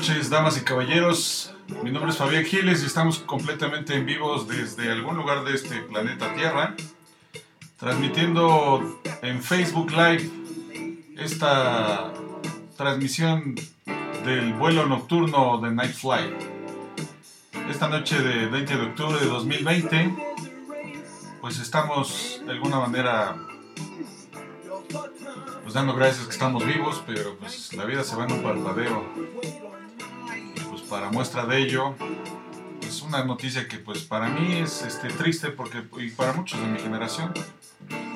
Buenas noches, damas y caballeros. Mi nombre es Fabián Giles y estamos completamente en vivos desde algún lugar de este planeta Tierra, transmitiendo en Facebook Live esta transmisión del vuelo nocturno de Night Flight. Esta noche de 20 de octubre de 2020, pues estamos de alguna manera pues dando gracias que estamos vivos, pero pues la vida se va en un parpadeo. Para muestra de ello, es pues, una noticia que pues para mí es este, triste porque, y para muchos de mi generación,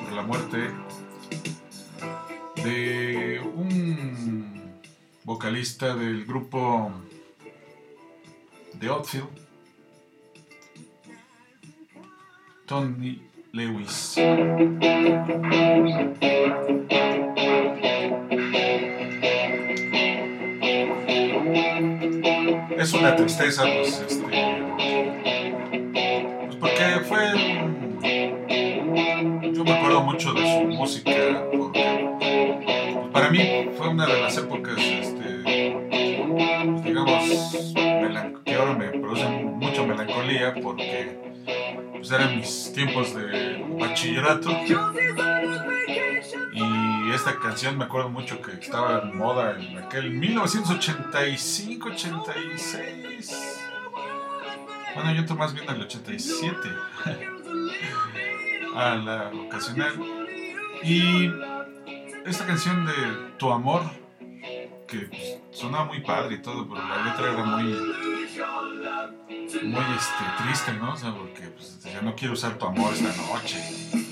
por la muerte de un vocalista del grupo The Outfield, Tony Lewis. Es una tristeza, pues, este, pues porque fue, yo me acuerdo mucho de su música, porque pues, para mí fue una de las épocas, este, pues, digamos, que ahora me producen mucha melancolía porque pues eran mis tiempos de bachillerato. Esta canción me acuerdo mucho que estaba en moda en aquel 1985, 86. Bueno, yo entro más bien al 87. a la ocasional. Y esta canción de Tu amor, que pues, sonaba muy padre y todo, pero la letra era muy muy este, triste, ¿no? O sea, porque pues, ya no quiero usar tu amor esta noche.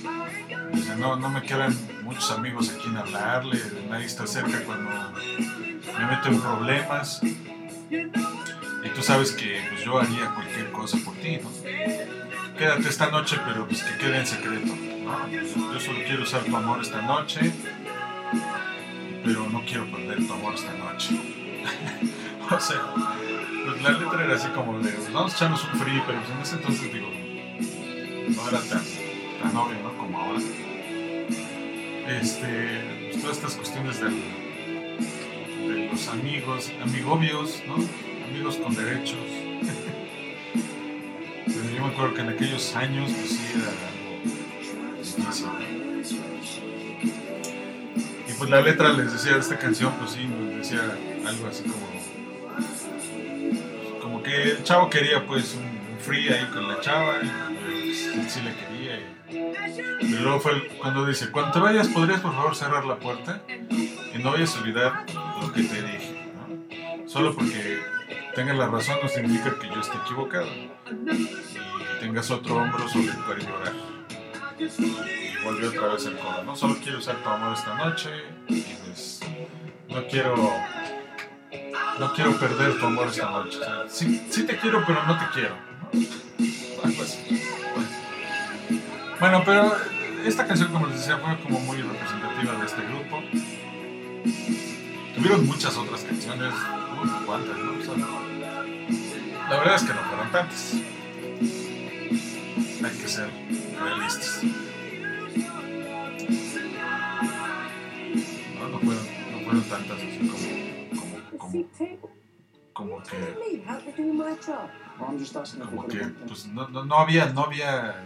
No, no me quedan muchos amigos a quien hablarle, nadie está cerca cuando me meto en problemas. Y tú sabes que pues, yo haría cualquier cosa por ti, ¿no? Quédate esta noche, pero pues que quede en secreto, ¿no? Yo solo quiero usar tu amor esta noche, pero no quiero perder tu amor esta noche. o sea, pues la letra era así como de, vamos a echarnos un frío, pero en ese entonces digo, no era tan, tan obvio, ¿no? Como ahora. Este, pues todas estas cuestiones de los amigos, amigobios, ¿no? Amigos con derechos. pero yo me acuerdo que en aquellos años, pues era algo difícil, Y pues la letra les decía de esta canción, pues sí, les decía algo así como el chavo quería pues un, free ahí con la chava, y sí le quería. Y, luego fue cuando dice, cuando te vayas, ¿podrías por favor cerrar la puerta? Y no vayas a olvidar lo que te dije. Solo porque tengas la razón no significa que yo esté equivocado. Y tengas otro hombro sobre el cual llorar. Y volvió otra vez el coro, ¿no? Solo quiero usar tu amor esta noche. Y pues no quiero no quiero perder tu amor esta noche. sí, te quiero, pero no te quiero. Bueno, pero esta canción, como les decía, fue como muy representativa de este grupo. Tuvieron muchas otras canciones, uy, cuántas, ¿no? la verdad es que no fueron tantas. Hay que ser realistas. No, no fueron, no fueron tantas así como como que como que pues no, no, no había no había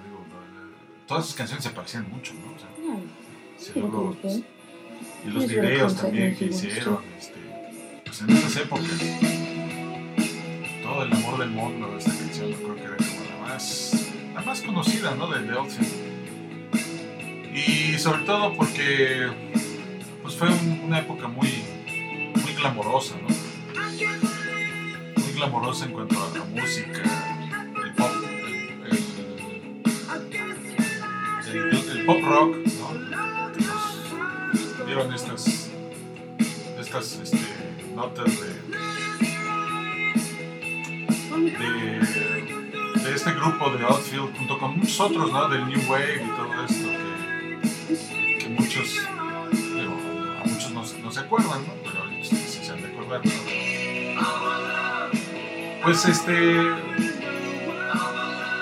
todas esas canciones se parecían mucho no o sea, pues, y los videos también que hicieron este, pues en esas épocas. Todo el amor del mundo esta canción yo creo que era como la más la más conocida no de The y sobre todo porque pues fue una época muy muy glamorosa no muy glamorosa en cuanto a la música, el, pop rock, ¿no? nos dieron estas, estas este, notas de, de, este grupo de Outfield junto con muchos otros, ¿no? Del New Wave y todo esto que, que muchos, digo, a muchos no, se acuerdan, ¿no? Pero sí se han de acordar, pues este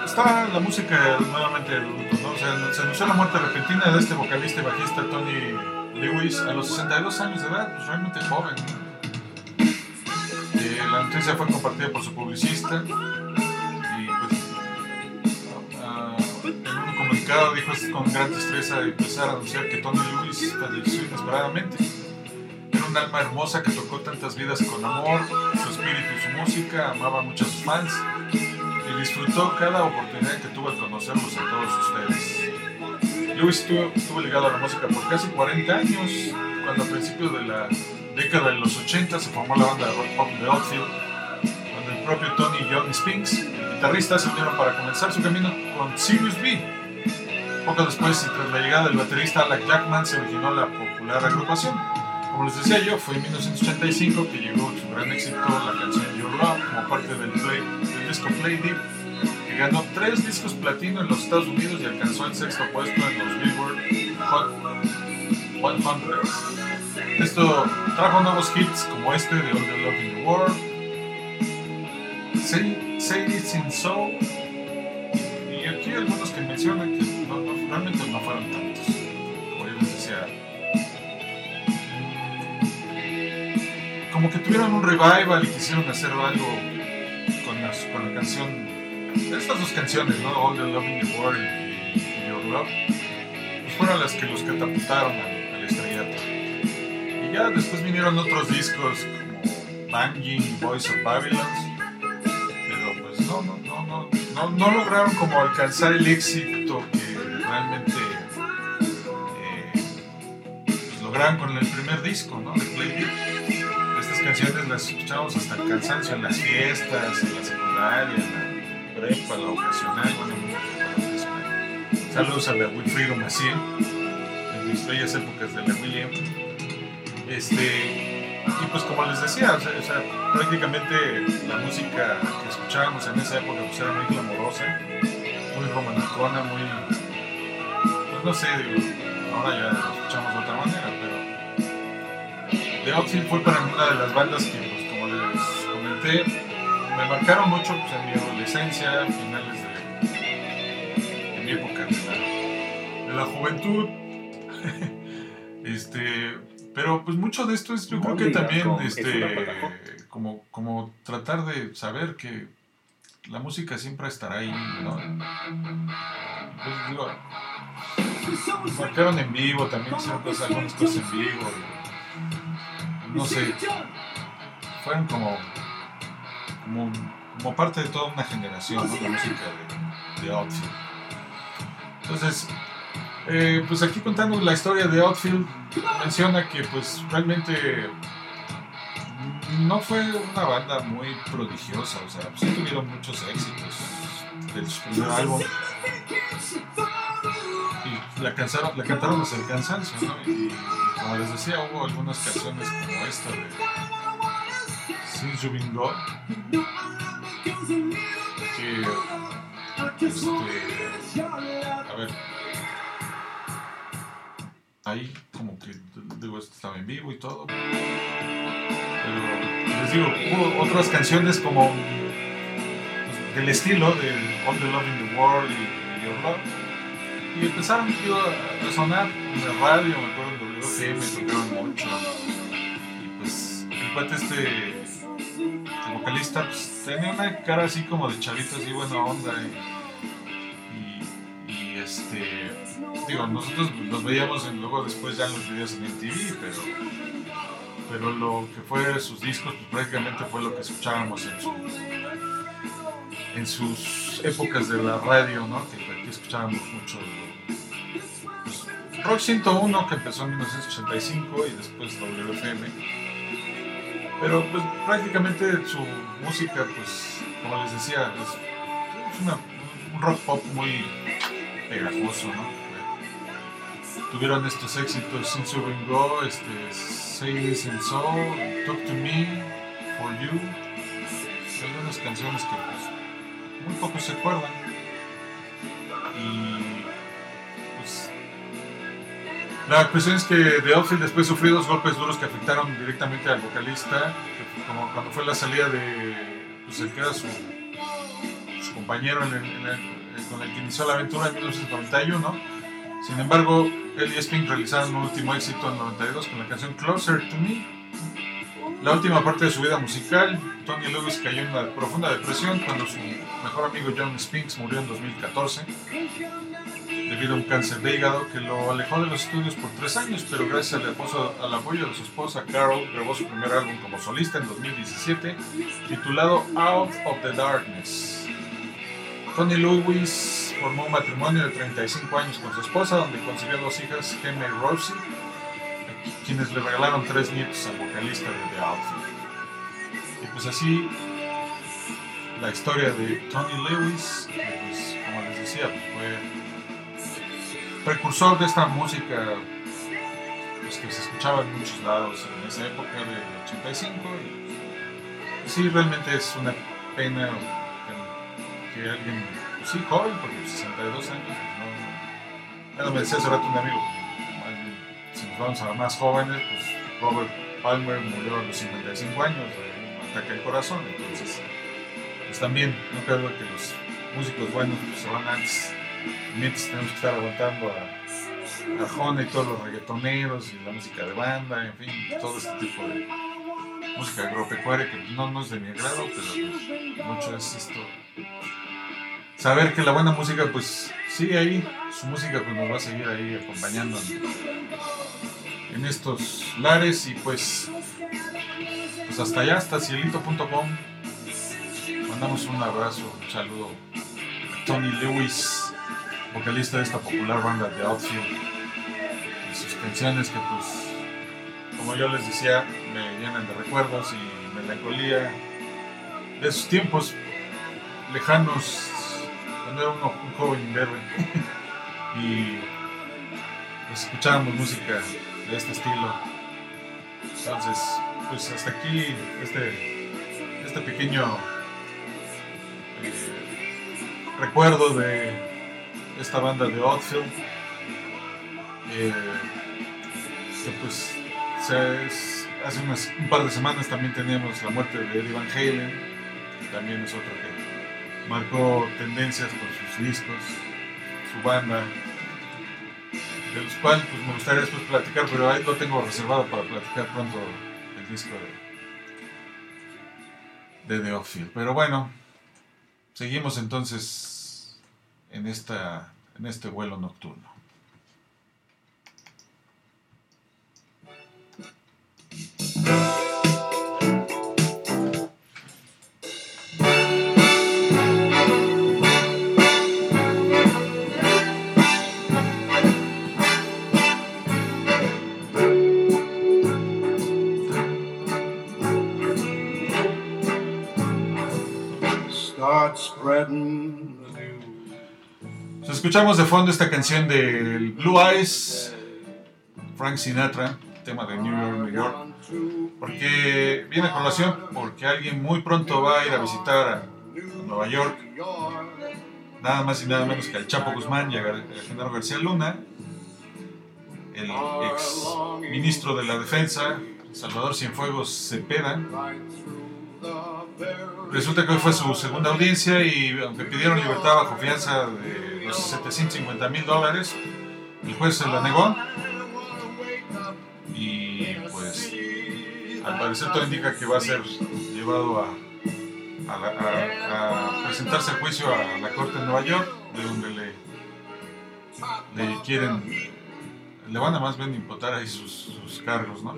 está la música nuevamente de se anunció la muerte repentina de este vocalista y bajista Tony Lewis a los 62 años de edad, pues realmente joven, Eh, la noticia fue compartida por su publicista pues ah, en un comunicado dijo con gran tristeza empezar a anunciar que Tony Lewis falleció inesperadamente. Era un alma hermosa que tocó tantas vidas con amor, su espíritu y su música, amaba mucho a sus fans disfrutó cada oportunidad que tuvo de conocerlos a todos ustedes. Lewis estuvo, estuvo ligado a la música por casi 40 años, cuando a principios de la década de los 80 se formó la banda de rock pop The Outfield, donde el propio Tony y Johnny Spinks, el guitarrista, se unieron para comenzar su camino con Sirius B. Poco después, y tras la llegada del baterista Alec Jackman, se originó la popular agrupación. Como les decía yo, fue en 1985 que llegó su gran éxito la canción Your Love como parte del, play, del disco Play Deep, ganó tres discos platino en los Estados Unidos y alcanzó el sexto puesto en los Billboard Hot 100. Esto trajo nuevos hits como este de All the Love in the World, Say, Say in Soul, y aquí algunos que mencionan que realmente no fueron tantos. Como yo les decía, como que tuvieron un revival y quisieron hacer algo con la, con la canción, estas dos canciones, ¿no? All the Love in the World y, Your Love, pues fueron las que los catapultaron al, estrellato. Y ya después vinieron otros discos como Banging, Voice of Babylon, pero pues no, no, no, no, no, no lograron como alcanzar el éxito que realmente eh, pues, lograron con el primer disco, ¿no? De Play Estas canciones las escuchamos hasta el cansancio en las fiestas, en la secundaria, en la prepa, la ocasional, bueno, Saludos a la Wilfrido Maciel, en mis bellas épocas de la William. Este, y pues como les decía, o sea, o sea, prácticamente la música que escuchábamos en esa época pues era muy glamorosa, muy romanticona, muy... Pues no sé, digo, ahora ya lo escuchamos de otra manera, pero... The Outfield fue para mí una de las bandas que, pues como les comenté, me marcaron mucho pues, en mi adolescencia, finales de, de mi época de la, de la juventud. este, pero pues mucho de esto es, yo creo que también, este, como, como tratar de saber que la música siempre estará ahí, ¿no? Pues digo, marcaron en vivo, también hicieron cosas, algunas cosas en vivo, no sé, fueron como, como, como parte de toda una generación, ¿no? La música de, de Outfield. Entonces, eh, pues aquí contando la historia de Outfield, menciona que pues realmente no fue una banda muy prodigiosa, o sea, sí tuvieron muchos éxitos del su primer álbum. Y la, cantaron, la cantaron hasta el cansancio, ¿no? Y, y, como les decía, hubo algunas canciones como esta de Been Gone, que, este, a ver, ahí como que digo esto estaba en vivo y todo. Pero les digo hubo otras canciones como del estilo de All the Love in the World y, y Your Love. Y empezaron a sonar en la radio me acuerdo en WFM tocaron mucho. Y pues el cuate este el vocalista pues, tenía una cara así como de chavito así buena onda y, y, este digo, nosotros los veíamos luego después ya en los videos en MTV, pero, pero lo que fue sus discos, pues prácticamente fue lo que escuchábamos en, su, en sus épocas de la radio, ¿no? Que aquí escuchábamos mucho pues, Rock 101, que empezó en 1985 y después WFM. Pero pues prácticamente su música, pues, como les decía, es, una, un rock pop muy pegajoso, ¿no? tuvieron estos éxitos Since You Been Go, este, Say This and So, Talk to Me, For You, algunas canciones que pues, muy pocos se acuerdan. Y la cuestión es que The Outfield después sufrió dos golpes duros que afectaron directamente al vocalista, como cuando fue la salida de pues, el que era su, compañero en el, el, con el que inició la aventura en 1991. Sin embargo, él y Spink realizaron un último éxito en 92 con la canción Closer to Me. la última parte de su vida musical, Tony Lewis cayó en una profunda depresión cuando su mejor amigo John Spinks murió en 2014 debido a un cáncer de hígado que lo alejó de los estudios por tres años, pero gracias al, al apoyo de su esposa Carol grabó su primer álbum como solista en 2017 titulado Out of the Darkness. Tony Lewis formó un matrimonio de 35 años con su esposa donde concibió dos hijas, Gemma y Rosie quienes le regalaron tres nietos al vocalista de The Outfit. Y pues así la historia de Tony Lewis, pues, como les decía, fue precursor de esta música pues, que se escuchaba en muchos lados en esa época del 85. Y, sí, realmente es una pena que, alguien, pues sí, joven, porque 62 años, pues, no, no, me decía hace rato un amigo, si nos vamos a más jóvenes, pues Robert Palmer murió a los 55 años de un ataque al corazón, entonces pues también no creo que los músicos buenos pues, se van antes, mientras tenemos que estar aguantando a, a Jona y todos los reggaetoneros y la música de banda, en fin, todo este tipo de música agropecuaria que no, no es de mi agrado, pero pues, mucho es esto. Saber que la buena música pues sigue ahí, su música pues nos va a seguir ahí acompañando en estos lares y pues, pues hasta allá, hasta cielito.com. Mandamos un abrazo, un saludo a Tony Lewis, vocalista de esta popular banda de Outfield. Y sus canciones que pues, como yo les decía, me llenan de recuerdos y melancolía de esos tiempos lejanos cuando era un joven verde y pues, escuchábamos música de este estilo. Entonces, pues hasta aquí este, este pequeño eh, recuerdo de esta banda de Outfield. Eh, que pues hace unas, un par de semanas también teníamos la muerte de Eddie Van Halen, también es otro que marcó tendencias con sus discos, su banda de los cuales pues, me gustaría después platicar, pero ahí lo tengo reservado para platicar pronto el disco de, de The Outfield. Pero bueno, seguimos entonces en, esta, en este vuelo nocturno. Escuchamos de fondo esta canción del Blue Eyes, Frank Sinatra, tema de New York, New York, porque viene a colación porque alguien muy pronto va a ir a visitar a Nueva York, nada más y nada menos que al Chapo Guzmán y al Genaro García Luna, el ex ministro de la Defensa, Salvador Cienfuegos Cepeda. Resulta que hoy fue su segunda audiencia y aunque pidieron libertad bajo fianza de los 750 mil dólares, el juez se la negó y pues al parecer todo indica que va a ser llevado a, presentarse a juicio a la corte de Nueva York, de donde le, quieren, le van a más bien imputar ahí sus, cargos, ¿no?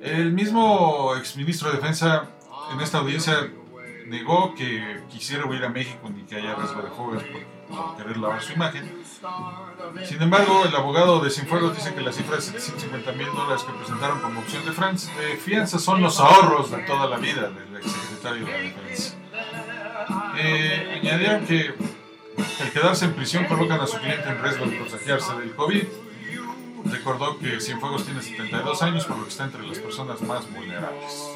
El mismo exministro de Defensa en esta audiencia negó que quisiera huir a México ni que haya riesgo de fugas por, querer lavar su imagen. Sin embargo, el abogado de Cienfuegos dice que la cifra de 750 mil dólares que presentaron como opción de, de fianza son los ahorros de toda la vida del exsecretario de la Defensa. Eh, añadieron que al quedarse en prisión colocan a su cliente en riesgo de contagiarse del COVID. Recordó que Cienfuegos tiene 72 años, por lo que está entre las personas más vulnerables.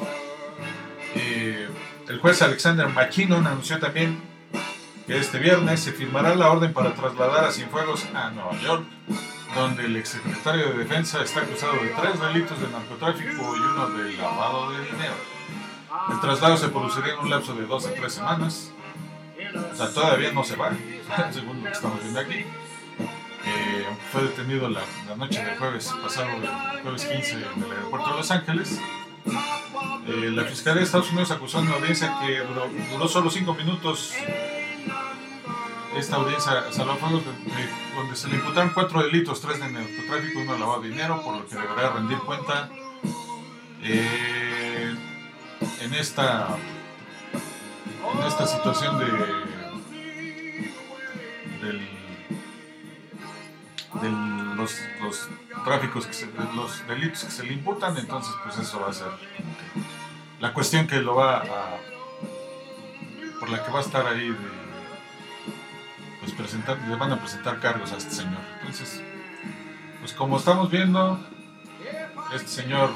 Eh, el juez Alexander McKinnon anunció también que este viernes se firmará la orden para trasladar a Cienfuegos a Nueva York, donde el exsecretario de Defensa está acusado de tres delitos de narcotráfico y uno de lavado de dinero. El traslado se produciría en un lapso de dos a tres semanas. O sea, todavía no se va, según lo que estamos viendo aquí. Eh, fue detenido la, noche del jueves pasado, el jueves 15, en el aeropuerto de Los Ángeles Eh, la Fiscalía de Estados Unidos acusó en una audiencia que duró, duró solo cinco minutos esta audiencia a Salvafuegos, donde se le imputaron cuatro delitos, tres de narcotráfico y uno de lavado de dinero, por lo que deberá rendir cuenta eh, en esta en esta situación de del, los, los tráficos que se- los delitos que se le imputan entonces pues eso va a ser la cuestión que lo va a por la que va a estar ahí de pues le van a presentar cargos a este señor. Entonces pues como estamos viendo este señor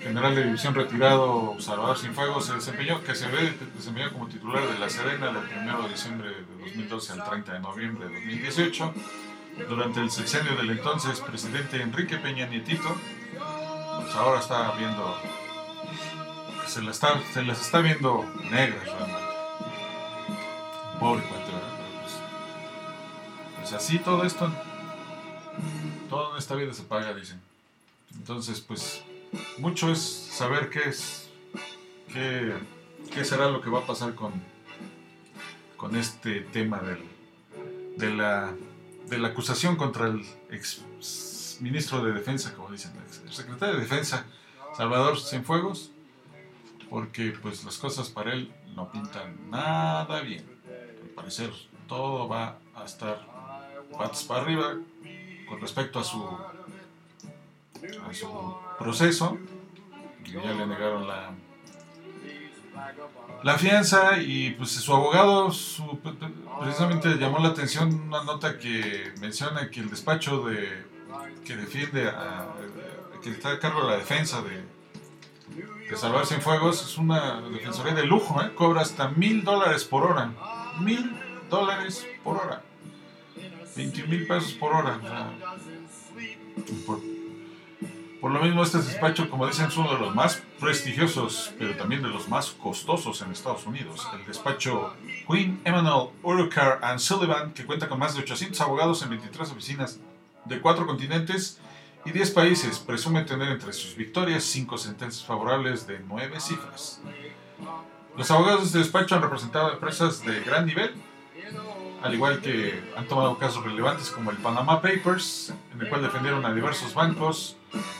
general de división retirado Salvador Cienfuegos se desempeñó, que se ve desempeñó como titular de la Serena del 1 de diciembre de 2012 al 30 de noviembre de 2018 durante el sexenio del entonces presidente Enrique Peña Nietito pues ahora está viendo se, la está, se las está viendo negras realmente. Pobre pues así todo esto todo en esta vida se paga dicen entonces pues mucho es saber qué es, qué, qué será lo que va a pasar con, con este tema del, de, la, de la acusación contra el ex ministro de Defensa, como dicen, el secretario de Defensa, Salvador Cienfuegos, porque pues las cosas para él no pintan nada bien. Al parecer todo va a estar patas para arriba con respecto a su a su proceso. Ya le negaron la, la fianza y pues su abogado su- precisamente llamó la atención una nota que menciona que el despacho de que defiende a, que está a cargo de la defensa de, de Salvar Cienfuegos es una defensoría de lujo, ¿eh? cobra hasta mil dólares por hora. Mil dólares por hora. 20 mil pesos por hora. por, lo mismo, este despacho, como dicen, es uno de los más prestigiosos, pero también de los más costosos en Estados Unidos. El despacho Queen Emanuel Urucar and Sullivan, que cuenta con más de 800 abogados en 23 oficinas de cuatro continentes y 10 países, presume tener entre sus victorias cinco sentencias favorables de nueve cifras. Los abogados de este despacho han representado empresas de gran nivel, al igual que han tomado casos relevantes como el Panama Papers, en el cual defendieron a diversos bancos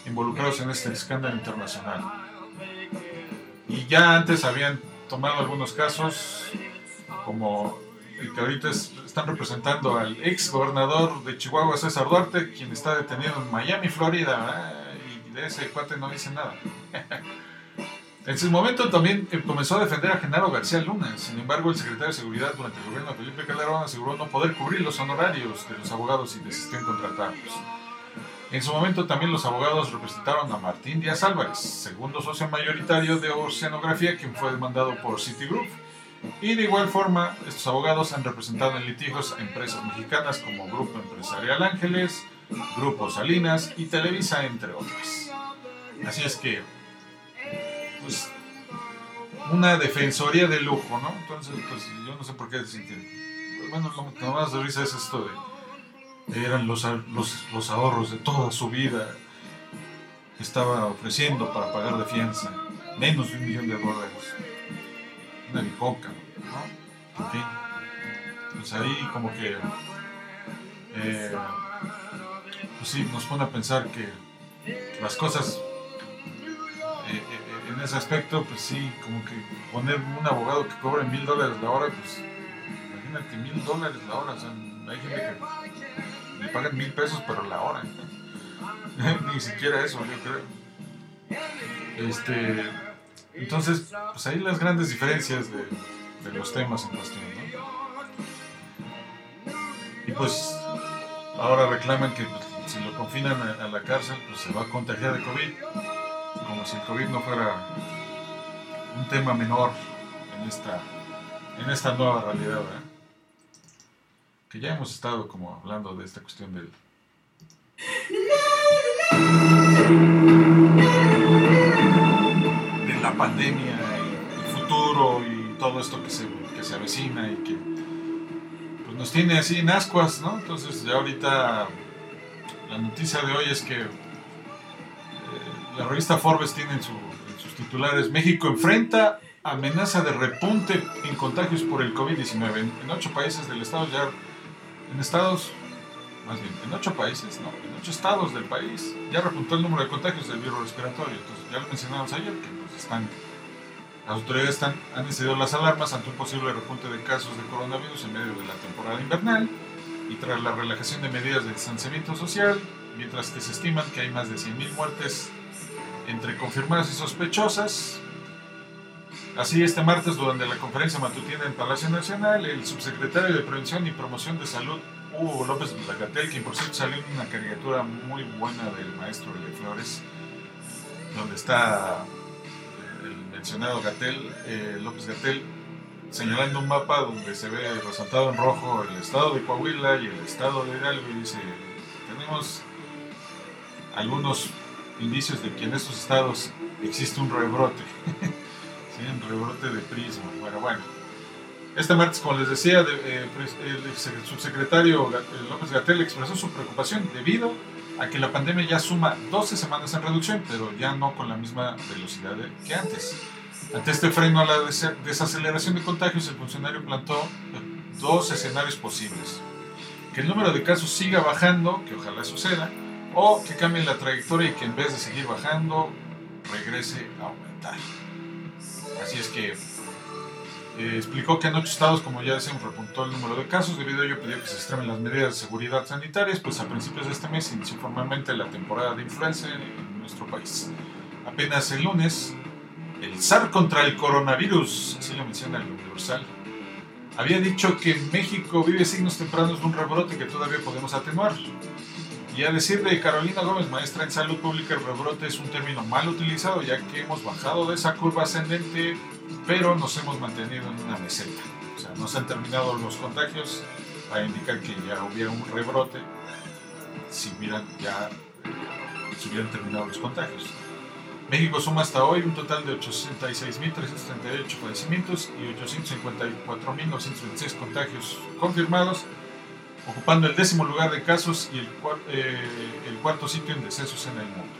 involucrados en este escándalo internacional. Y ya antes habían tomado algunos casos, como el que ahorita es- están representando al ex gobernador de Chihuahua, César Duarte, quien está detenido en Miami, Florida, ¿verdad? y de ese cuate no dice nada. En su momento también eh, comenzó a defender a Genaro García Luna. Sin embargo, el secretario de Seguridad durante el gobierno de Felipe Calderón aseguró no poder cubrir los honorarios de los abogados y desistió en contratarlos. En su momento también los abogados representaron a Martín Díaz Álvarez, segundo socio mayoritario de Oceanografía, quien fue demandado por Citigroup. Y de igual forma, estos abogados han representado en litigios a empresas mexicanas como Grupo Empresarial Ángeles, Grupo Salinas y Televisa, entre otras. Así es que, pues, una defensoría de lujo, ¿no? Entonces, pues, yo no sé por qué decir que, bueno, lo que más de risa es esto de, eran los, los, los ahorros de toda su vida que estaba ofreciendo para pagar de fianza, menos de un millón de dólares, una bicoca, ¿no? En fin, pues ahí como que, eh, pues sí, nos pone a pensar que las cosas en ese aspecto, pues sí, como que poner un abogado que cobre mil dólares la hora, pues imagínate mil dólares la hora, o sea, hay gente que le pagan mil pesos pero la hora, ni siquiera eso, yo creo. Este, entonces, pues ahí las grandes diferencias de, de los temas en cuestión, ¿no? Y pues ahora reclaman que pues, si lo confinan a, a la cárcel, pues se va a contagiar de COVID como si el COVID no fuera un tema menor en esta, en esta nueva realidad, ¿verdad? Que ya hemos estado como hablando de esta cuestión del... de la pandemia y el futuro y todo esto que se, que se avecina y que pues nos tiene así en ascuas, ¿no? Entonces ya ahorita la noticia de hoy es que eh, la revista Forbes tiene en, su- en sus titulares. México enfrenta amenaza de repunte en contagios por el COVID-19. En, ocho países del estado ya, en estados, más bien, en ocho países, no, en ocho estados del país ya repuntó el número de contagios del virus respiratorio. Entonces, ya lo mencionamos ayer, que pues, están, las autoridades están, han encendido las alarmas ante un posible repunte de casos de coronavirus en medio de la temporada invernal y tras la relajación de medidas de distanciamiento social, mientras que se estiman que hay más de 100.000 muertes entre confirmadas y sospechosas, Así, este martes, durante la conferencia matutina en Palacio Nacional, el subsecretario de Prevención y Promoción de Salud, Hugo López Gatel, quien por cierto salió en una caricatura muy buena del maestro de Flores, donde está el mencionado Gatel, eh, López Gatel, señalando un mapa donde se ve resaltado en rojo el estado de Coahuila y el estado de Hidalgo, y dice, tenemos algunos indicios de que en estos estados existe un rebrote. en rebrote de prisma. Bueno, bueno. Este martes, como les decía, eh, el subsecretario López Gatel expresó su preocupación debido a que la pandemia ya suma 12 semanas en reducción, pero ya no con la misma velocidad que antes. Ante este freno a la desaceleración de contagios, el funcionario plantó dos escenarios posibles. Que el número de casos siga bajando, que ojalá suceda, o que cambie la trayectoria y que en vez de seguir bajando, regrese a aumentar. Así es que eh, explicó que en ocho estados, como ya decíamos, repuntó el número de casos. Debido a ello, pidió que se extremen las medidas de seguridad sanitarias, pues a principios de este mes inició formalmente la temporada de influenza en, nuestro país. Apenas el lunes, el SAR contra el coronavirus, así lo menciona el Universal, había dicho que México vive signos tempranos de un rebrote que todavía podemos atenuar. Y a decir de Carolina Gómez, maestra en salud pública, el rebrote es un término mal utilizado ya que hemos bajado de esa curva ascendente, pero nos hemos mantenido en una meseta. O sea, no se han terminado los contagios para indicar que ya hubiera un rebrote si hubieran ya si hubieran terminado los contagios. México suma hasta hoy un total de 866.338 fallecimientos y 854.926 contagios confirmados ocupando el décimo lugar de casos y el, eh, cuarto sitio en decesos en el mundo.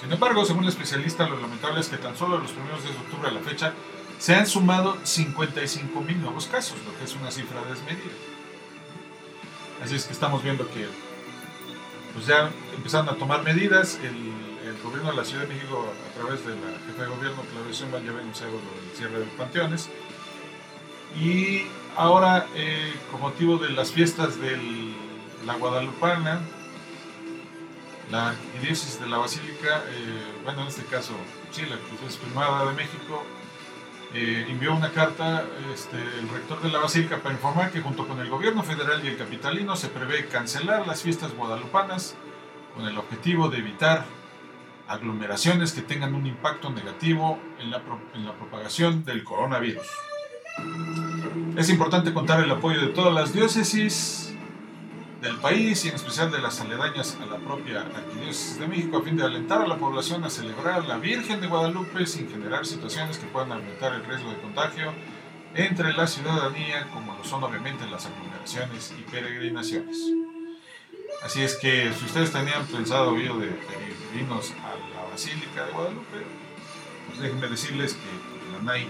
Sin embargo, según el especialista, lo lamentable es que tan solo los primeros días de octubre a la fecha se han sumado 55 mil nuevos casos, lo que es una cifra desmedida. Así es que estamos viendo que pues ya empezaron a tomar medidas. El, gobierno de la Ciudad de México, a través de la jefa de gobierno, Claudia Sheinbaum, ya ven el cierre de panteones. Y Ahora, eh, con motivo de las fiestas de la Guadalupana, la arquidiócesis de la Basílica, eh, bueno, en este caso, sí, la arquidiócesis primada de México, eh, envió una carta este, el rector de la Basílica para informar que junto con el gobierno federal y el capitalino se prevé cancelar las fiestas guadalupanas con el objetivo de evitar aglomeraciones que tengan un impacto negativo en la, en la propagación del coronavirus. Es importante contar el apoyo de todas las diócesis del país y en especial de las aledañas a la propia Arquidiócesis de México a fin de alentar a la población a celebrar la Virgen de Guadalupe sin generar situaciones que puedan aumentar el riesgo de contagio entre la ciudadanía, como lo son obviamente las aglomeraciones y peregrinaciones. Así es que si ustedes tenían pensado ir de peregrinos a la Basílica de Guadalupe, pues déjenme decirles que la NAI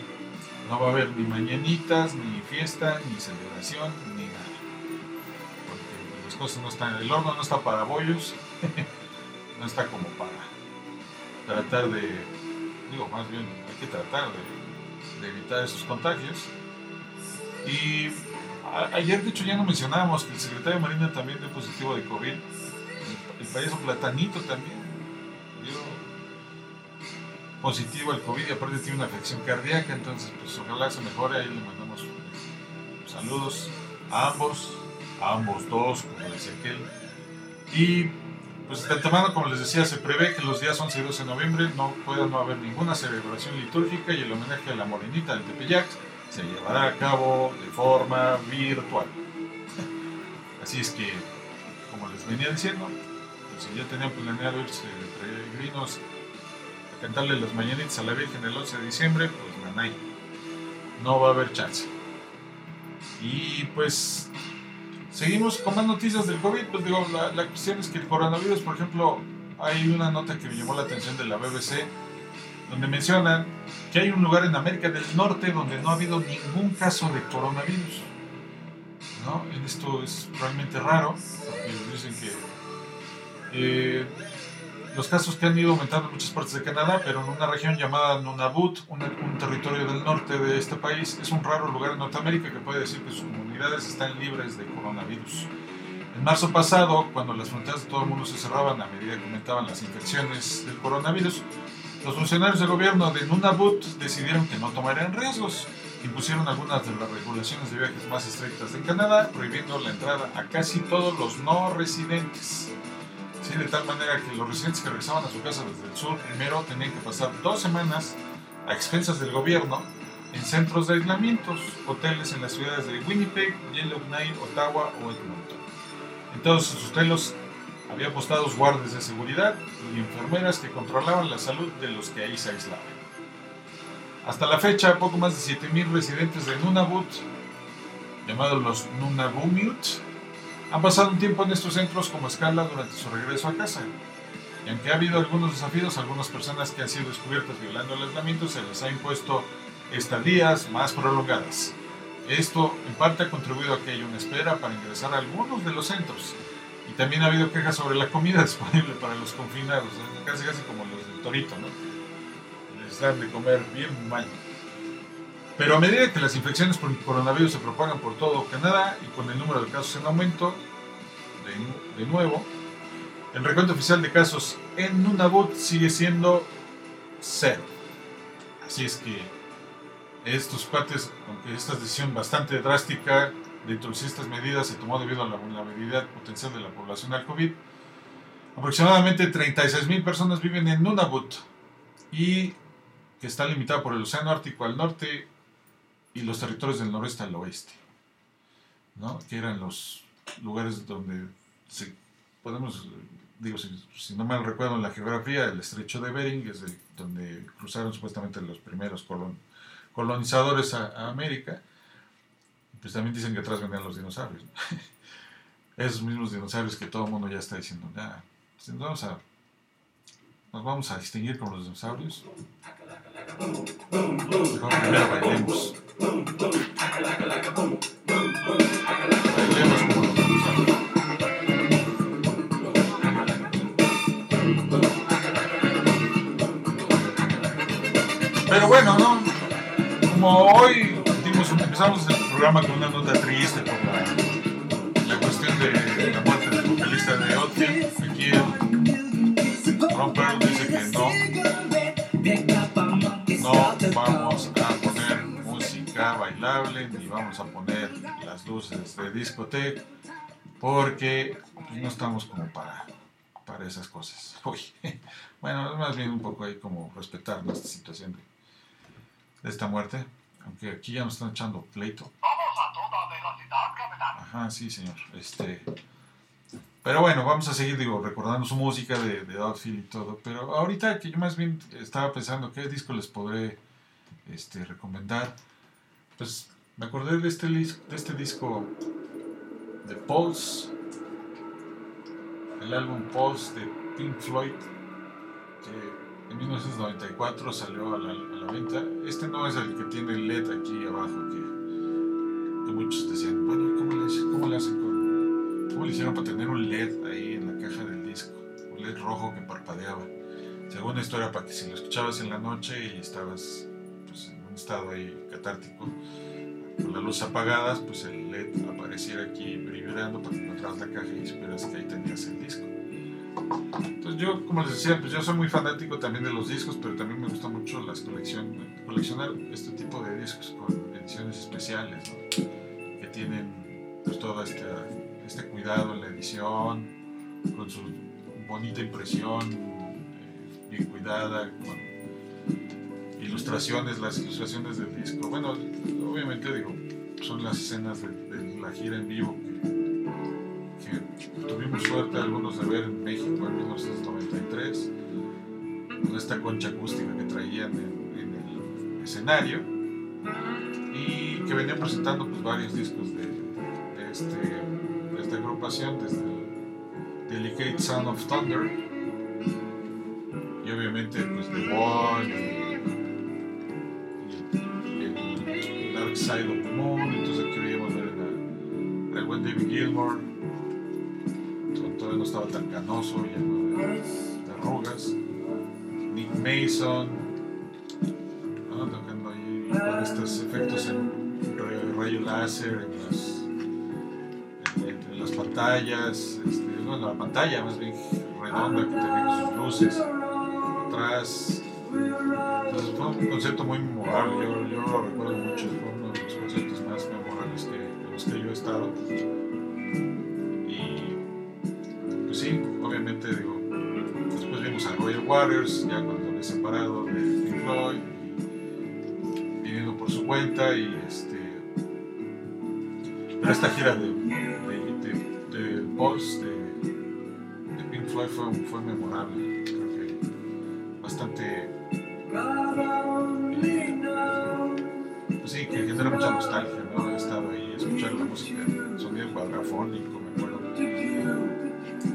no va a haber ni mañanitas, ni fiesta, ni celebración, ni nada. Porque las cosas no están, el horno no está para bollos, no está como para tratar de, digo, más bien hay que tratar de, evitar esos contagios. Y ayer, de hecho, ya no mencionábamos que el secretario de Marina también dio positivo de COVID. El, el payaso Platanito también positivo al COVID y aparte tiene una afección cardíaca, entonces pues ojalá se mejore, ahí le mandamos saludos a ambos, a ambos dos, como decía aquel. Y pues de antemano, como les decía, se prevé que los días 11 y 12 de noviembre no pueda no haber ninguna celebración litúrgica y el homenaje a la morenita del Tepeyac se llevará a cabo de forma virtual. Así es que, como les venía diciendo, pues, si ya tenían planeado irse peregrinos cantarle los mañanitas a la Virgen el 11 de diciembre, pues nanay, no va a haber chance. Y pues seguimos con más noticias del COVID, pues digo, la, cuestión es que el coronavirus, por ejemplo, hay una nota que me llamó la atención de la BBC, donde mencionan que hay un lugar en América del Norte donde no ha habido ningún caso de coronavirus. ¿no? Esto es realmente raro, porque dicen que eh, los casos que han ido aumentando en muchas partes de Canadá, pero en una región llamada Nunavut, un, un, territorio del norte de este país, es un raro lugar en Norteamérica que puede decir que sus comunidades están libres de coronavirus. En marzo pasado, cuando las fronteras de todo el mundo se cerraban a medida que aumentaban las infecciones del coronavirus, los funcionarios del gobierno de Nunavut decidieron que no tomarían riesgos. Impusieron algunas de las regulaciones de viajes más estrictas en Canadá, prohibiendo la entrada a casi todos los no residentes. Sí, de tal manera que los residentes que regresaban a su casa desde el sur primero tenían que pasar dos semanas a expensas del gobierno en centros de aislamientos, hoteles en las ciudades de Winnipeg, Yellowknife, Ottawa o Edmonton. En todos sus hoteles había postados guardias de seguridad y enfermeras que controlaban la salud de los que ahí se aislaban. Hasta la fecha, poco más de 7.000 residentes de Nunavut, llamados los Nunavummiut, han pasado un tiempo en estos centros como escala durante su regreso a casa. Y aunque ha habido algunos desafíos, algunas personas que han sido descubiertas violando el aislamiento se les ha impuesto estadías más prolongadas. Esto en parte ha contribuido a que haya una espera para ingresar a algunos de los centros. Y también ha habido quejas sobre la comida disponible para los confinados, casi casi como los del Torito, ¿no? Les dan de comer bien mal. Pero a medida que las infecciones por coronavirus se propagan por todo Canadá y con el número de casos en aumento, de, nuevo, el recuento oficial de casos en Nunavut sigue siendo cero. Así es que estos cuates, aunque esta decisión bastante drástica de introducir estas medidas se tomó debido a la vulnerabilidad potencial de la población al COVID, aproximadamente 36.000 personas viven en Nunavut y que está limitada por el Océano Ártico al norte y los territorios del noroeste al oeste, ¿no? que eran los lugares donde se, podemos, digo, si, no mal recuerdo en la geografía, el estrecho de Bering es donde cruzaron supuestamente los primeros colonizadores a, América, pues también dicen que atrás venían los dinosaurios. Esos mismos dinosaurios que todo el mundo ya está diciendo, ya, nos vamos a, nos vamos a distinguir con los dinosaurios. Mejor primero bailemos. Pero bueno, ¿no? Como hoy empezamos el programa con una nota triste por la, cuestión de la muerte del vocalista de Otfield, aquí el Ron dice que no, no vamos a ni vamos a poner las luces de discoteca porque pues, no estamos como para, para esas cosas. Uy, bueno, es más bien un poco ahí como respetar nuestra situación de, de esta muerte, aunque aquí ya nos están echando pleito. Vamos a toda velocidad, capitán. Ajá, sí, señor. Este, pero bueno, vamos a seguir, digo, recordando su música de, de Outfield y todo. Pero ahorita que yo más bien estaba pensando qué disco les podré este, recomendar, pues me acordé de este, de este disco de Pulse, el álbum Pulse de Pink Floyd, que en 1994 salió a la, a la venta. Este no es el que tiene el LED aquí abajo, que, muchos decían, bueno, ¿cómo le, cómo le ¿Cómo le hicieron para tener un LED ahí en la caja del disco? Un LED rojo que parpadeaba. Según esto era para que si lo escuchabas en la noche y estabas estado ahí catártico, con las luces apagadas, pues el LED apareciera aquí vibrando para que encontraras la caja y supieras que ahí tenías el disco. Entonces yo, como les decía, pues yo soy muy fanático también de los discos, pero también me gusta mucho las colección, coleccionar este tipo de discos con ediciones especiales, que tienen pues toda esta este cuidado en la edición, con su bonita impresión, eh, bien cuidada, con ilustraciones, las ilustraciones del disco. Bueno, obviamente digo, son las escenas de, la gira en vivo que, tuvimos suerte algunos de ver en México en 1993, con esta concha acústica que traían en, el escenario y que venían presentando pues, varios discos de, de este esta agrupación desde el Delicate Sound of Thunder y obviamente pues The Wall The Moon, entonces aquí veíamos ver a- al buen David Gilmour, to- todavía no estaba tan canoso, lleno de, de arrugas, Nick Mason, ¿no? tocando ahí con estos efectos en rayo, láser, en las, en- las pantallas, este, bueno, la pantalla más bien redonda que tenía sus luces atrás. Entonces fue un concepto muy memorable, yo, yo lo recuerdo mucho, Y pues sí, obviamente digo, después vimos a Roger Waters, ya cuando había separado de Pink Floyd, viniendo por su cuenta y este... Pero esta gira de, de, de, de Pulse, de, de Pink Floyd fue, fue memorable, creo que bastante pues sí, que genera mucha nostalgia, música, el sonido cuadrafónico, me acuerdo.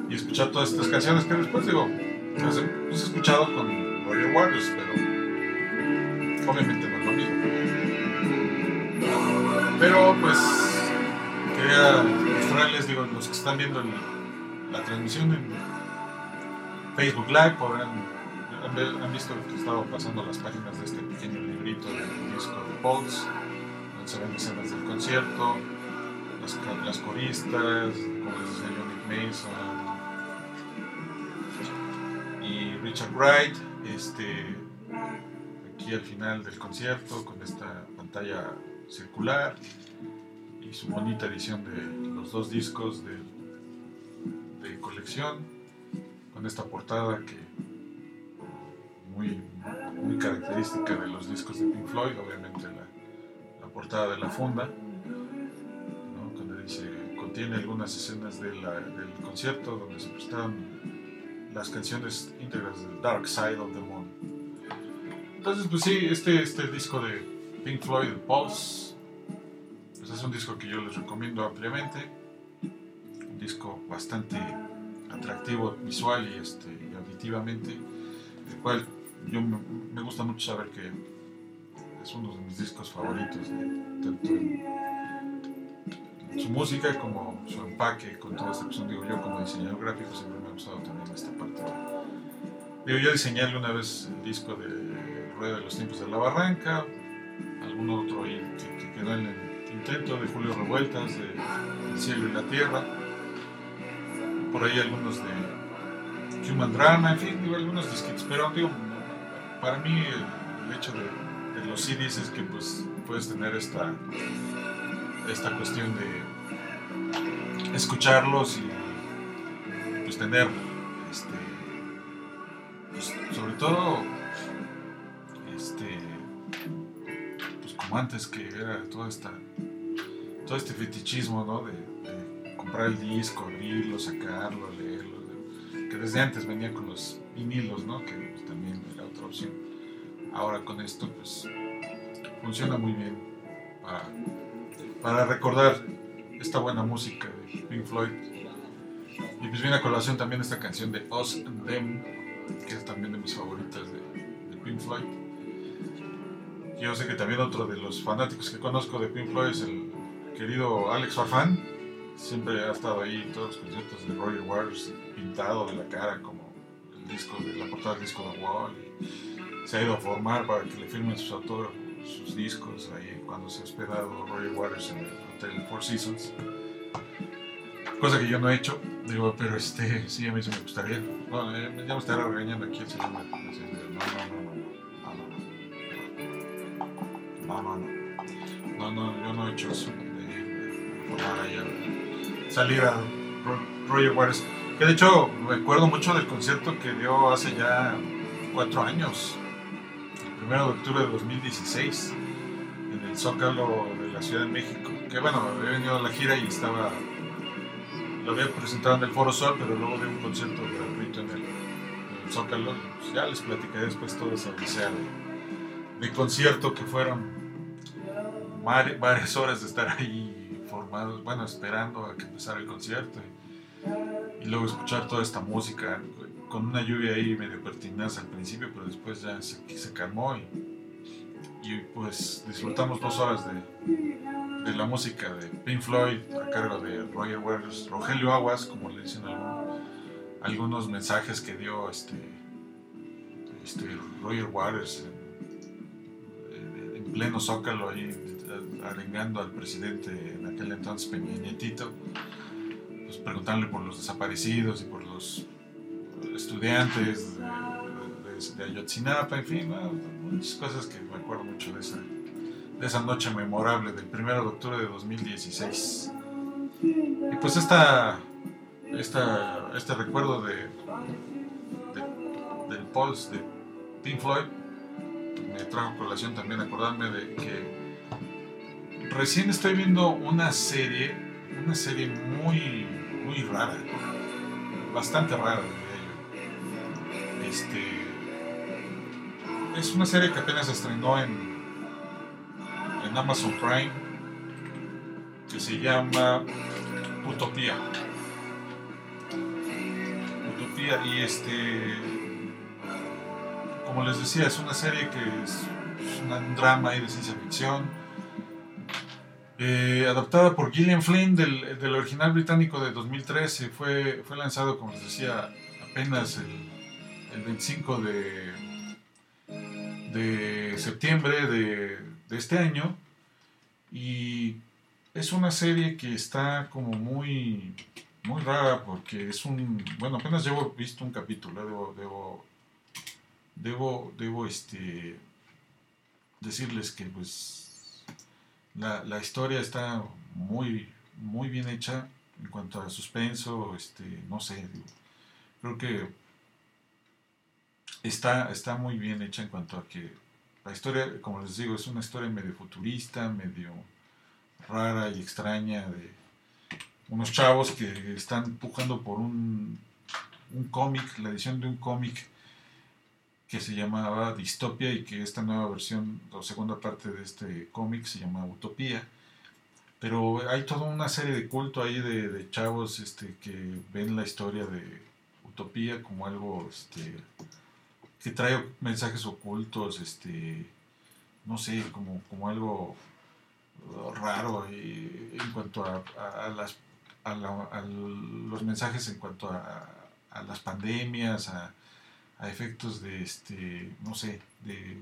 Y escuchar todas estas canciones que después digo, las he, las he escuchado con Roger Waters, pero obviamente no es lo mismo. Pero pues quería mostrarles, digo, los que están viendo la transmisión en Facebook Live podrán han visto que estaba pasando las páginas de este pequeño librito del disco de Pulse, donde se ven escenas del concierto, las, coristas, como les decía Nick Mason y Richard Wright, este, aquí al final del concierto con esta pantalla circular y su bonita edición de los dos discos de, de colección con esta portada que muy, muy característica de los discos de Pink Floyd, obviamente la, la portada de la funda, contiene algunas escenas del concierto donde se prestaron las canciones íntegras del Dark Side of the Moon. Entonces, pues sí, este, este disco de Pink Floyd, Pulse, pues es un disco que yo les recomiendo ampliamente, un disco bastante atractivo visual y, este, y auditivamente, el cual yo me, gusta mucho saber que es uno de mis discos favoritos, de- tanto su música como su empaque con toda esta cuestión. Digo, yo como diseñador gráfico siempre me ha gustado también esta parte. Digo, yo diseñé una vez el disco de Rueda de los Tiempos de la Barranca, algún otro que, que quedó en el intento de Julio Revueltas, de El Cielo y la Tierra, por ahí algunos de Human Drama, en fin, digo, algunos disquitos, pero digo, para mí el, hecho de, de los CDs es que pues puedes tener esta, esta cuestión de escucharlos y pues tener este pues, sobre todo este pues como antes que era toda esta todo este fetichismo ¿no? de, comprar el disco, abrirlo, sacarlo, leerlo que desde antes venía con los vinilos, ¿no? que también era otra opción. Ahora con esto, pues funciona muy bien para, para recordar esta buena música de Pink Floyd. Y pues viene a colación también esta canción de Us and Them, que es también de mis favoritas de, Pink Floyd. Yo sé que también otro de los fanáticos que conozco de Pink Floyd es el querido Alex Farfán. Siempre ha estado ahí en todos los conciertos de Roger Waters, pintado de la cara como el disco de la portada del disco de Wall. Se ha ido a formar para que le firmen sus autógrafos, sus discos ahí cuando se ha hospedado Roger Waters en el Hotel Four Seasons. Cosa que yo no he hecho, digo, pero este, sí, a mí sí me gustaría. No, eh, ya me estará regañando aquí el señor. de, No, no, no, no, no, no, no, no, no, no, no, yo no he hecho eso de, formar allá, salir a Ro- Roger Waters. Que de hecho recuerdo mucho del concierto que dio hace ya cuatro años, 1 de octubre de 2016, en el Zócalo de la Ciudad de México. Que bueno, había venido a la gira y estaba lo había presentado en el Foro Sol, pero luego de un concierto gratuito en el, Zócalo. pues, ya les platicaré después toda esa odisea de, concierto que fueron vari- varias horas de estar ahí formados, bueno, esperando a que empezara el concierto. Y luego escuchar toda esta música con una lluvia ahí medio pertinaz al principio, pero después ya se, calmó y y pues disfrutamos dos horas de, de la música de Pink Floyd a cargo de Roger Waters, Rogelio Aguas, como le dicen algún- algunos mensajes que dio este, este Roger Waters en, en pleno zócalo ahí arengando al presidente en aquel entonces Peña Nietito, pues preguntarle por los desaparecidos y por los estudiantes de, Ayotzinapa, en fin, muchas cosas que me acuerdo mucho de esa, de esa noche memorable del 1 de octubre de 2016. Y pues esta, esta, este recuerdo de, de- del Pulse de Pink Floyd me trajo colación también acordarme de que recién estoy viendo una serie, una serie muy, muy rara, bastante rara. Este, es una serie que apenas estrenó en, en Amazon Prime, que se llama Utopía. Utopía y este, como les decía, es una serie que es, es un drama ahí de ciencia ficción. eh, adaptada por Gillian Flynn del, del original británico de 2013. Fue, fue lanzado, como les decía, apenas el, el 25 de, de septiembre de, de este año. Y es una serie que está como muy, muy rara porque es un... Bueno, apenas llevo visto un capítulo, debo... debo Debo, este, decirles que pues la, la historia está muy, muy bien hecha en cuanto a suspenso, este, no sé, creo que está, está muy bien hecha en cuanto a que la historia, como les digo, es una historia medio futurista, medio rara y extraña de unos chavos que están empujando por un, un cómic, la edición de un cómic que se llamaba Distopia y que esta nueva versión o segunda parte de este cómic se llama Utopía. Pero hay toda una serie de culto ahí de, de chavos este, que ven la historia de Utopía como algo este, que trae mensajes ocultos, este, no sé, como, como algo raro en cuanto a, a- las, a, los mensajes en cuanto a, a las pandemias, a, a efectos de, este, no sé, de,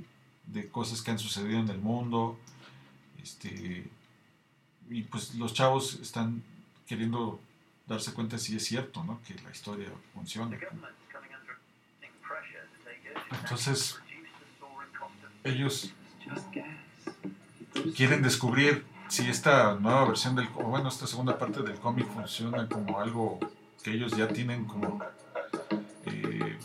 de cosas que han sucedido en el mundo. Este, y pues los chavos están queriendo darse cuenta si es cierto, ¿no? Que la historia funciona. Entonces, ellos quieren descubrir si esta nueva versión del, o bueno, esta segunda parte del cómic funciona como algo que ellos ya tienen como eh,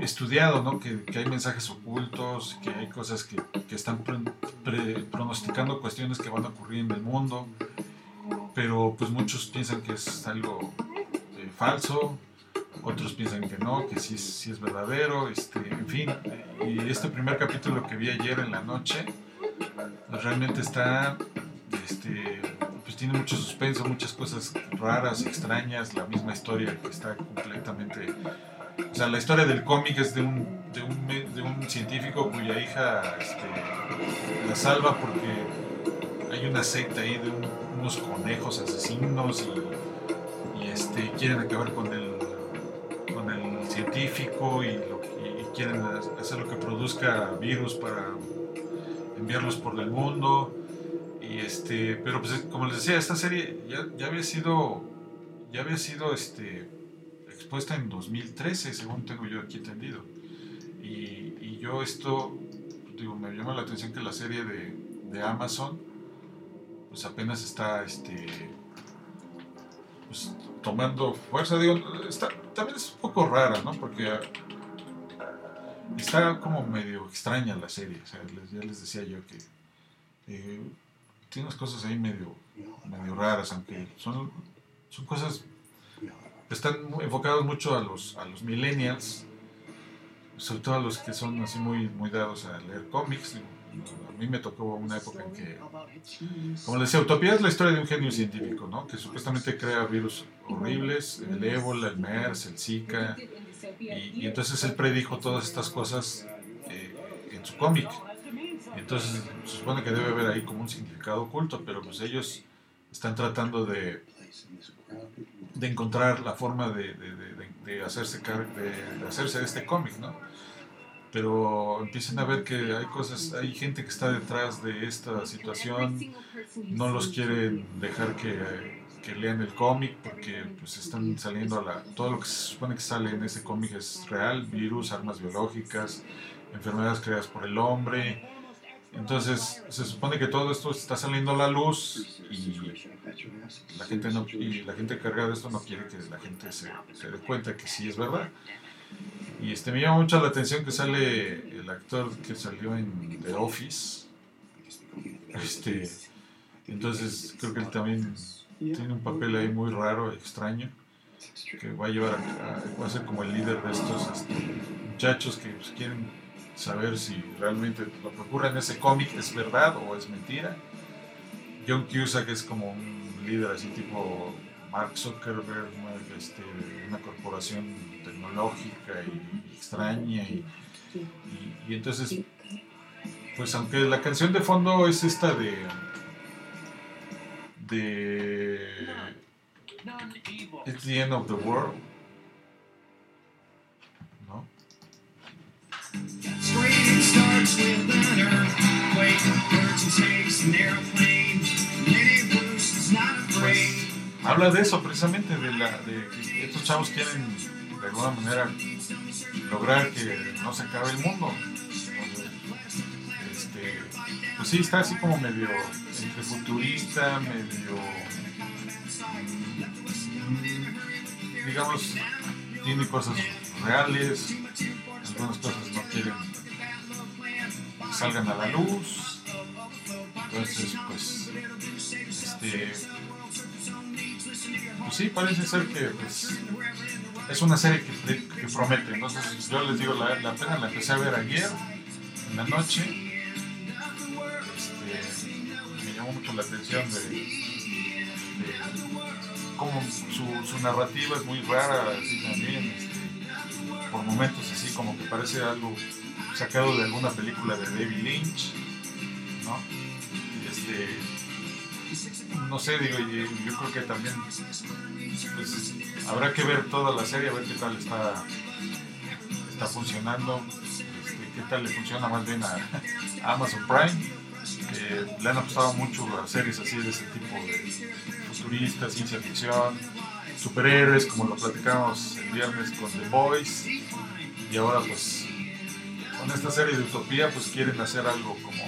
estudiado, ¿no? Que, que hay mensajes ocultos, que hay cosas que, que están pre- pronosticando cuestiones que van a ocurrir en el mundo, pero pues muchos piensan que es algo eh, falso, otros piensan que no, que sí, sí es verdadero, este, en fin, y este primer capítulo que vi ayer en la noche, realmente está, este, pues tiene mucho suspenso, muchas cosas raras, extrañas, la misma historia que está completamente... O sea, la historia del cómic es de un, de un, de un científico cuya hija este, la salva porque hay una secta ahí de un- unos conejos asesinos y, y, este, quieren acabar con el científico y, quieren hacer lo que produzca virus para enviarlos por el mundo. Y este, pero pues como les decía, esta serie ya, había sido, ya había sido este, expuesta en 2013, según tengo yo aquí entendido. Y, y yo esto, digo, me llama la atención que la serie de, de Amazon, pues apenas está, este, pues tomando fuerza, digo, está, también es un poco rara, ¿no? Porque ah, está como medio extraña la serie, ya les decía yo que eh, tiene unas cosas ahí medio, medio raras, aunque son, son cosas que están enfocadas mucho a los, a los millennials, sobre todo a los que son así muy, muy dados a leer cómics. Mí me tocó una época en que, como les decía, Utopía es la historia de un genio científico, ¿no? Que supuestamente crea virus horribles, el ébola, el MERS, el Zika, y, y entonces él predijo todas estas cosas eh, en su cómic. Entonces se supone que debe haber ahí como un significado oculto, pero pues ellos están tratando de, de encontrar la forma de, de, de- hacerse de hacerse de este cómic, ¿no? Pero empiezan a ver que hay cosas, hay gente que está detrás de esta situación, no los quieren dejar que, que lean el cómic porque pues están saliendo a la, todo lo que se supone que sale en ese cómic es real, virus, armas biológicas, enfermedades creadas por el hombre. Entonces se supone que todo esto está saliendo a la luz y la gente no y la gente cargada de esto no quiere que la gente se, se dé cuenta que sí es verdad. Y este me llama mucho la atención que sale el actor que salió en The Office. Este, entonces creo que él también tiene un papel ahí muy raro, extraño, que va a llevar a, a- va a ser como el líder de estos este, muchachos que pues, quieren saber si realmente lo que ocurre en ese cómic es verdad o es mentira. John Cusack es como un líder así tipo Mark Zuckerberg, una, este, una corporación tecnológica y extraña y, y- y entonces pues aunque la canción de fondo es esta de de It's the End of the World ¿no? Afraid. habla de eso precisamente de, la, de que estos chavos quieren de alguna manera lograr que no se acabe el mundo. Este, pues sí está así como medio entre futurista medio mm, digamos tiene cosas reales algunas cosas no quieren que salgan a la luz. Entonces pues este pues sí, parece ser que pues, es una serie que, que promete. Entonces, yo les digo, la, la pena la empecé a ver ayer, en la noche. Este, me llamó mucho la atención de, de cómo su, su narrativa es muy rara, así también. este, por momentos, así como que parece algo sacado de alguna película de David Lynch, ¿no? Este no sé, digo, y yo creo que también pues, habrá que ver toda la serie, a ver qué tal está, está funcionando, este, qué tal le funciona más bien a, Amazon Prime, que le han apostado mucho a series así de ese tipo de futuristas, ciencia ficción, superhéroes, como lo platicamos el viernes con The Boys, y ahora pues con esta serie de Utopía pues quieren hacer algo como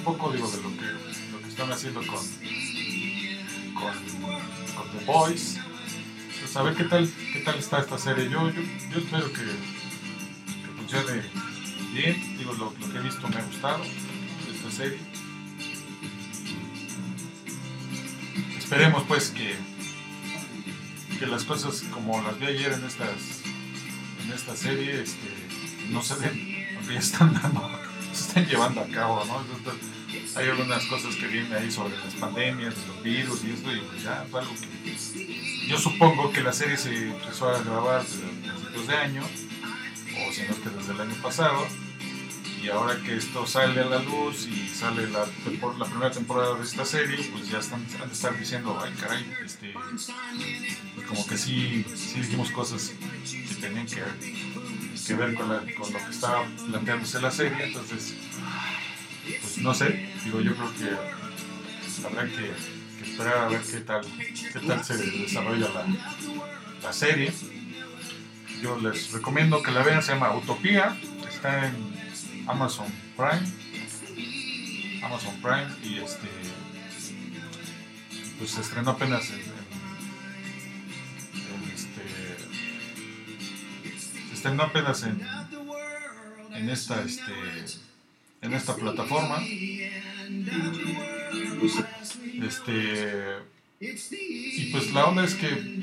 un poco digo de lo que, lo que están haciendo con, con, The Boys. Pues a ver qué tal, qué tal está esta serie. Yo, yo, espero que, que funcione bien. Digo, lo, lo que he visto me ha gustado esta serie. Esperemos pues que, que las cosas como las vi ayer en estas en esta serie este, no se den, aunque ya están dando se están llevando a cabo, ¿no? Entonces, hay algunas cosas que vienen ahí sobre las pandemias, los virus y esto, y pues ya fue algo que yo supongo que la serie se empezó a grabar desde principios de año, o si no es que desde el año pasado, y ahora que esto sale a la luz y sale la, la primera temporada de esta serie, pues ya están, han de estar diciendo, ay caray, este, pues como que sí, sí dijimos cosas que tenían que, que ver con, la- con lo que estaba planteándose la serie, entonces, pues no sé, digo, yo creo que habrá que, que esperar a ver qué tal, qué tal se desarrolla la, la serie. Yo les recomiendo que la vean, se llama Utopía, está en Amazon Prime. Amazon Prime y este pues se estrenó apenas en, estrenó apenas en, en esta este en esta plataforma. Este y pues la onda es que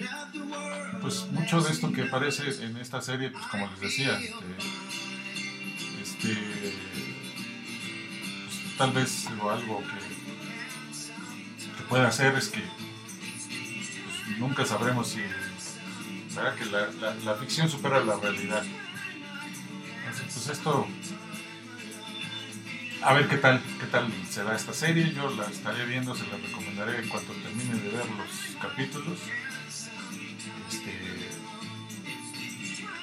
pues mucho de esto que aparece en esta serie pues como les decía este, este pues, tal vez o algo que, que pueda hacer es que pues, nunca sabremos si ¿verdad? que la, la- la ficción supera la realidad Entonces, pues esto, a ver qué tal, qué tal será esta serie. Yo la estaré viendo, se la recomendaré en cuanto termine de ver los capítulos. Este,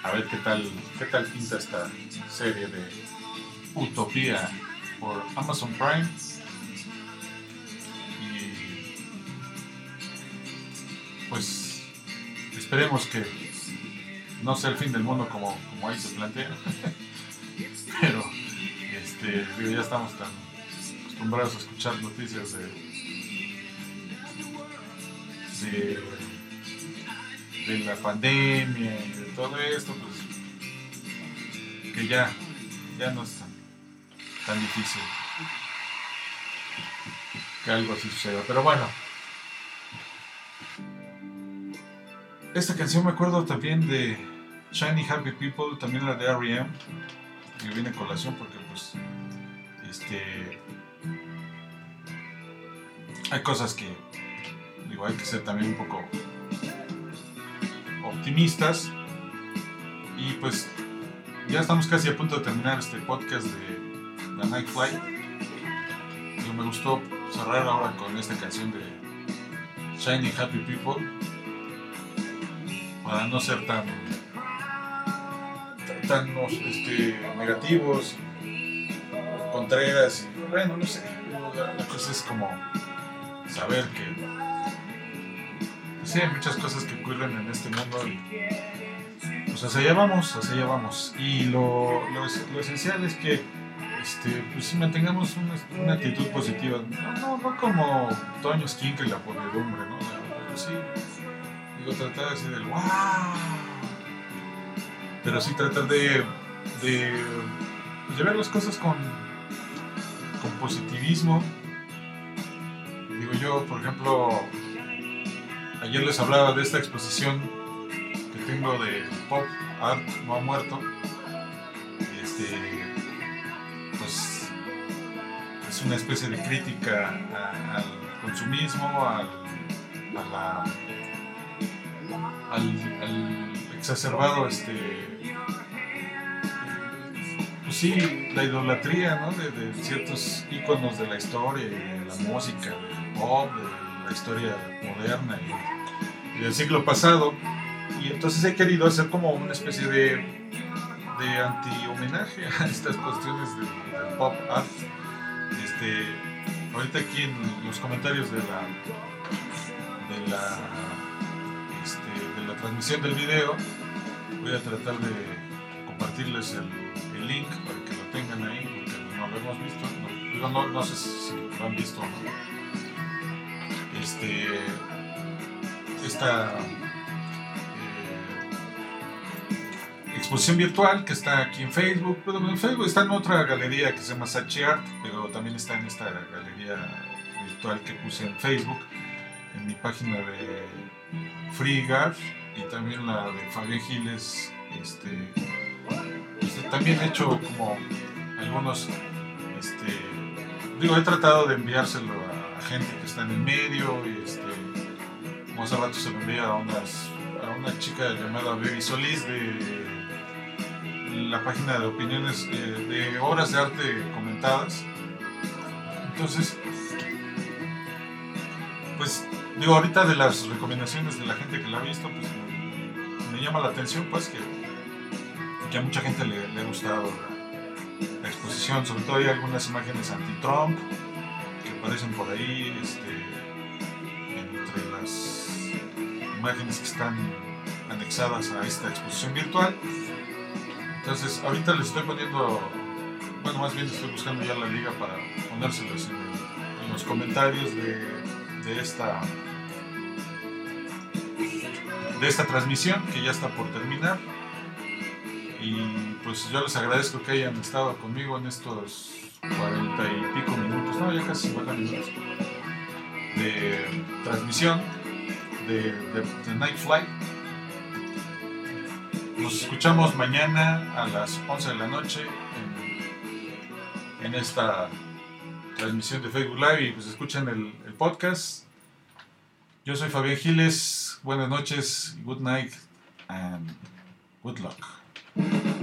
a ver qué tal, qué tal pinta esta serie de Utopía por Amazon Prime. Y pues esperemos que no sea el fin del mundo como, como ahí se plantea. Pero este, digo, ya estamos tan acostumbrados a escuchar noticias de, de, de la pandemia y de todo esto, pues que ya, ya no es tan, tan difícil que algo así suceda. Pero bueno, esta canción me acuerdo también de Shiny Happy People, también la de R.E.M. que viene a colación porque pues este hay cosas que digo hay que ser también un poco optimistas y pues ya estamos casi a punto de terminar este podcast de la Night Flight me gustó cerrar ahora con esta canción de Shiny Happy People para no ser tan tan este, negativos, contreras, bueno, no sé, la, cosa es como saber que sí, hay muchas cosas que ocurren en este mundo y pues hacia allá vamos, hacia allá vamos. Y lo, lo, lo esencial es que este, pues mantengamos una, una actitud positiva, no, no, no como Toño Skinker y la podredumbre, ¿no? Tratar así del wow pero sí tratar de, de, pues, de ver las cosas con, con positivismo. Digo yo, por ejemplo, ayer les hablaba de esta exposición que tengo de pop art no ha muerto. Este, pues es una especie de crítica al consumismo, al, a la, al, al exacerbado este pues sí la idolatría ¿no? de, de ciertos íconos de la historia de la música del pop de la historia moderna y, del siglo pasado y entonces he querido hacer como una especie de de anti homenaje a estas cuestiones del, del pop art este ahorita aquí en los comentarios de la de la este, transmisión del video voy a tratar de compartirles el, el link para que lo tengan ahí porque no lo hemos visto no, no, no sé si lo han visto o no. Este esta eh, exposición virtual que está aquí en Facebook pero en Facebook está en otra galería que se llama Sachi Art pero también está en esta galería virtual que puse en Facebook en mi página de FreeGAR y también la de Fabián Giles. Este, este, también he hecho como algunos, este, digo, he tratado de enviárselo a, gente que está en el medio y este, como hace se lo envié a, unas, a una chica llamada Baby Solís de la página de opiniones eh, de obras de arte comentadas. Entonces, pues digo, ahorita de las recomendaciones de la gente que la ha visto, pues me, llama la atención pues que, que a mucha gente le, le ha gustado la, exposición, sobre todo hay algunas imágenes anti-Trump que aparecen por ahí, este, entre las imágenes que están anexadas a esta exposición virtual. Entonces, ahorita les estoy poniendo, bueno, más bien estoy buscando ya la liga para ponérselos en, en los comentarios de, de esta de esta transmisión que ya está por terminar y pues yo les agradezco que hayan estado conmigo en estos cuarenta y pico minutos, no, ya casi 50 minutos de transmisión de, de, Night Flight. Nos escuchamos mañana a las 11 de la noche en, en esta transmisión de Facebook Live y pues escuchen el, podcast. Yo soy Fabián Giles, buenas noches, good night and good luck.